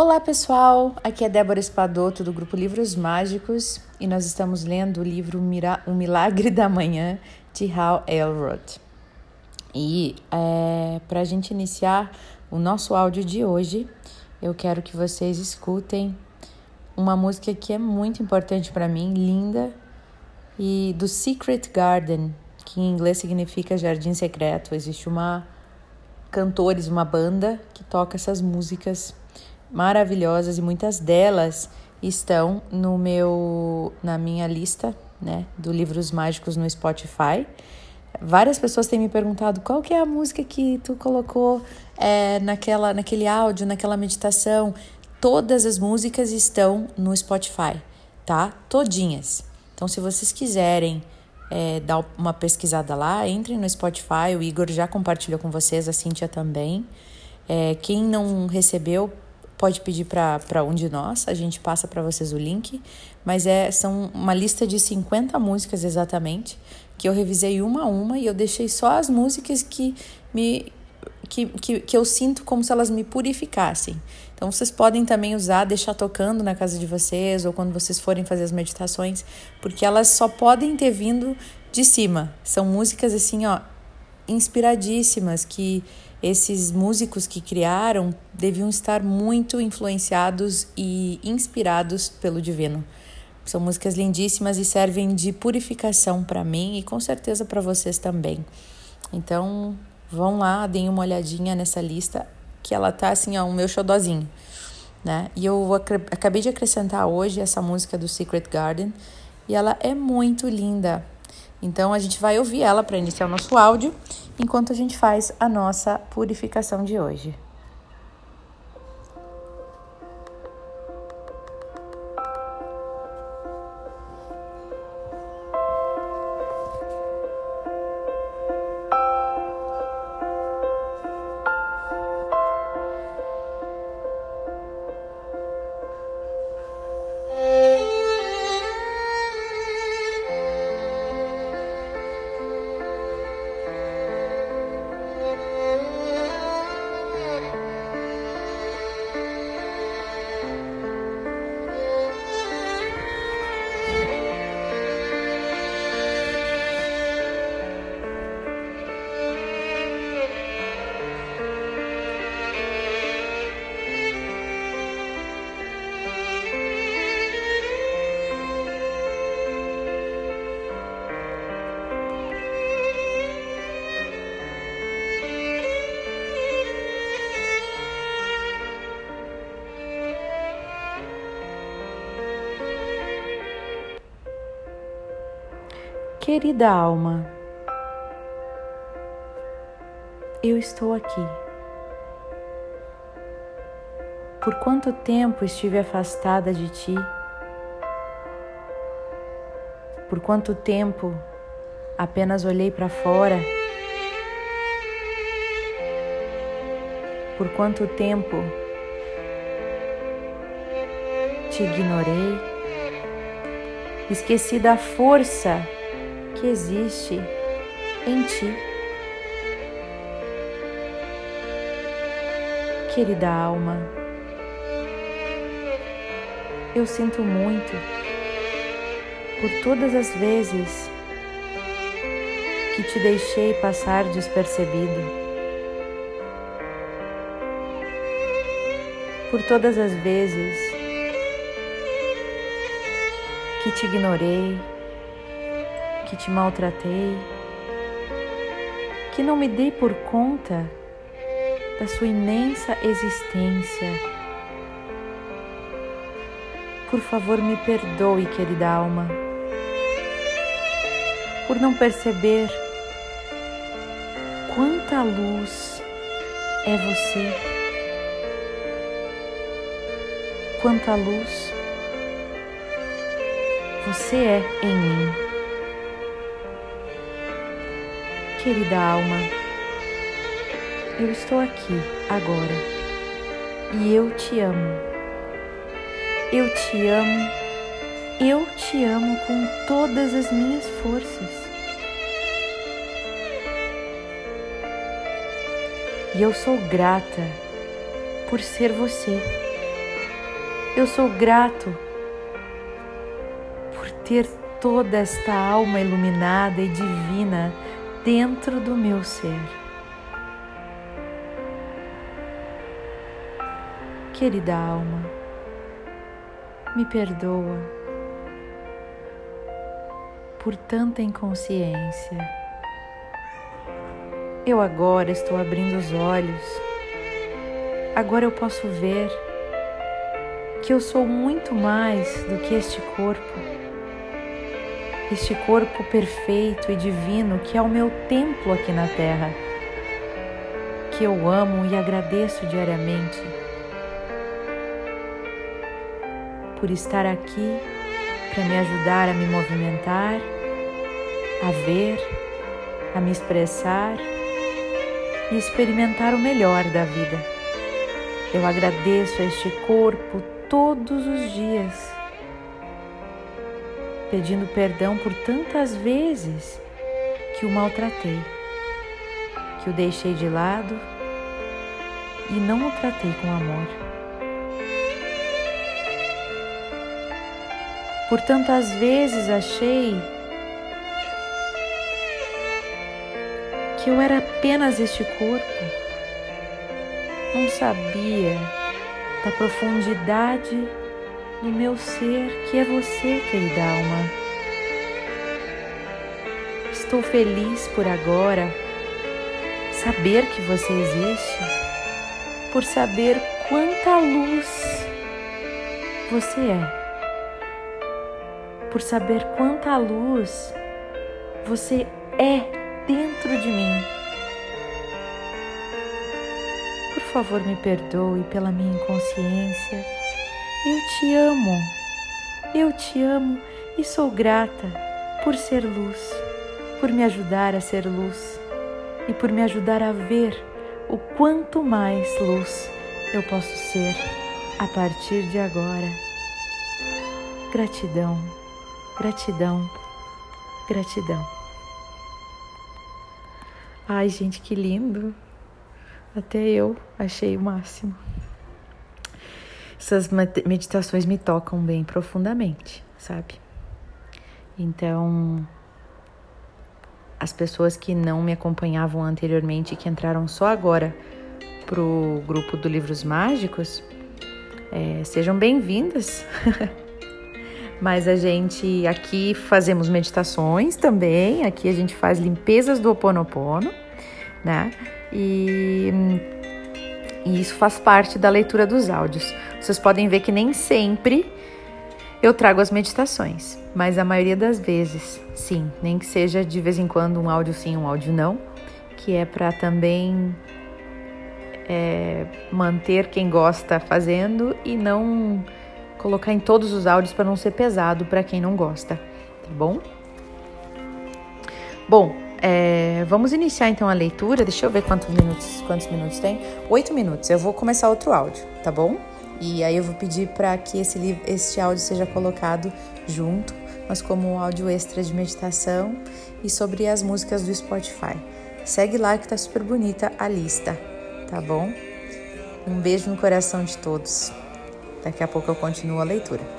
Olá pessoal, aqui é Débora Espadoto do grupo Livros Mágicos e nós estamos lendo o livro O Milagre da Manhã de Hal Elrod. E é, para a gente iniciar o nosso áudio de hoje, eu quero que vocês escutem uma música que é muito importante para mim, linda, e do Secret Garden, que em inglês significa Jardim Secreto. Existe uma cantores, uma banda que toca essas músicas maravilhosas e muitas delas estão no meu na minha lista, né, do livros mágicos no Spotify. Várias pessoas têm me perguntado qual que é a música que tu colocou é, naquela, naquele áudio, naquela meditação. Todas as músicas estão no Spotify, tá? Todinhas. Então, se vocês quiserem é, dar uma pesquisada lá, entrem no Spotify. O Igor já compartilhou com vocês, a Cíntia também. É, quem não recebeu, pode pedir para um de nós, a gente passa para vocês o link, mas é são uma lista de 50 músicas exatamente, que eu revisei uma a uma e eu deixei só as músicas que me que, que, que eu sinto como se elas me purificassem. Então vocês podem também usar, deixar tocando na casa de vocês ou quando vocês forem fazer as meditações, porque elas só podem ter vindo de cima. São músicas assim, ó, inspiradíssimas que esses músicos que criaram deviam estar muito influenciados e inspirados pelo divino. São músicas lindíssimas e servem de purificação para mim e com certeza para vocês também. Então, vão lá, deem uma olhadinha nessa lista que ela tá assim, ó, o meu xodozinho, né? E eu acabei de acrescentar hoje essa música do Secret Garden e ela é muito linda. Então a gente vai ouvir ela para iniciar o nosso áudio enquanto a gente faz a nossa purificação de hoje. Querida alma, eu estou aqui. Por quanto tempo estive afastada de ti? Por quanto tempo apenas olhei para fora? Por quanto tempo te ignorei? Esqueci da força que existe em ti. Querida alma, eu sinto muito por todas as vezes que te deixei passar despercebido. Por todas as vezes que te ignorei, que te maltratei, que não me dei por conta da sua imensa existência. Por favor, me perdoe, querida alma, por não perceber quanta luz é você, quanta luz você é em mim. Querida alma, eu estou aqui agora e eu te amo. Eu te amo, eu te amo com todas as minhas forças. E eu sou grata por ser você, Eu sou grato por ter toda esta alma iluminada e divina dentro do meu ser. Querida alma, me perdoa por tanta inconsciência. Eu agora estou abrindo os olhos. Agora eu posso ver que eu sou muito mais do que este corpo. Este corpo perfeito e divino que é o meu templo aqui na terra, que eu amo e agradeço diariamente por estar aqui para me ajudar a me movimentar, a ver, a me expressar e experimentar o melhor da vida. Eu agradeço a este corpo todos os dias, pedindo perdão por tantas vezes que o maltratei, que o deixei de lado e não o tratei com amor. Por tantas vezes achei que eu era apenas este corpo. Não sabia da profundidade do meu ser, que é você, querida alma. Estou feliz por agora saber que você existe, por saber quanta luz você é por saber quanta luz você é dentro de mim. Por favor, me perdoe pela minha inconsciência. Eu te amo. Eu te amo e sou grata por ser luz, por me ajudar a ser luz e por me ajudar a ver o quanto mais luz eu posso ser a partir de agora. Gratidão. Gratidão, gratidão. Ai, gente, que lindo. Até eu achei o máximo. Essas meditações me tocam bem profundamente, sabe? Então, as pessoas que não me acompanhavam anteriormente e que entraram só agora pro grupo do Livros Mágicos, é, sejam bem-vindas. mas a gente aqui fazemos meditações também, aqui a gente faz limpezas do Oponopono, né? E, e isso faz parte da leitura dos áudios. Vocês podem ver que nem sempre eu trago as meditações, mas a maioria das vezes, sim, nem que seja de vez em quando um áudio sim, um áudio não, que é para também é, manter quem gosta fazendo e não colocar em todos os áudios para não ser pesado para quem não gosta, tá bom? Bom, é, vamos iniciar então a leitura. Deixa eu ver quantos minutos, quantos minutos tem. Oito minutos. Eu vou começar outro áudio, tá bom? E aí eu vou pedir para que esse, livro, este áudio seja colocado junto, mas como um áudio extra de meditação e sobre as músicas do Spotify. Segue lá que tá super bonita a lista, tá bom? Um beijo no coração de todos. Daqui a pouco eu continuo a leitura.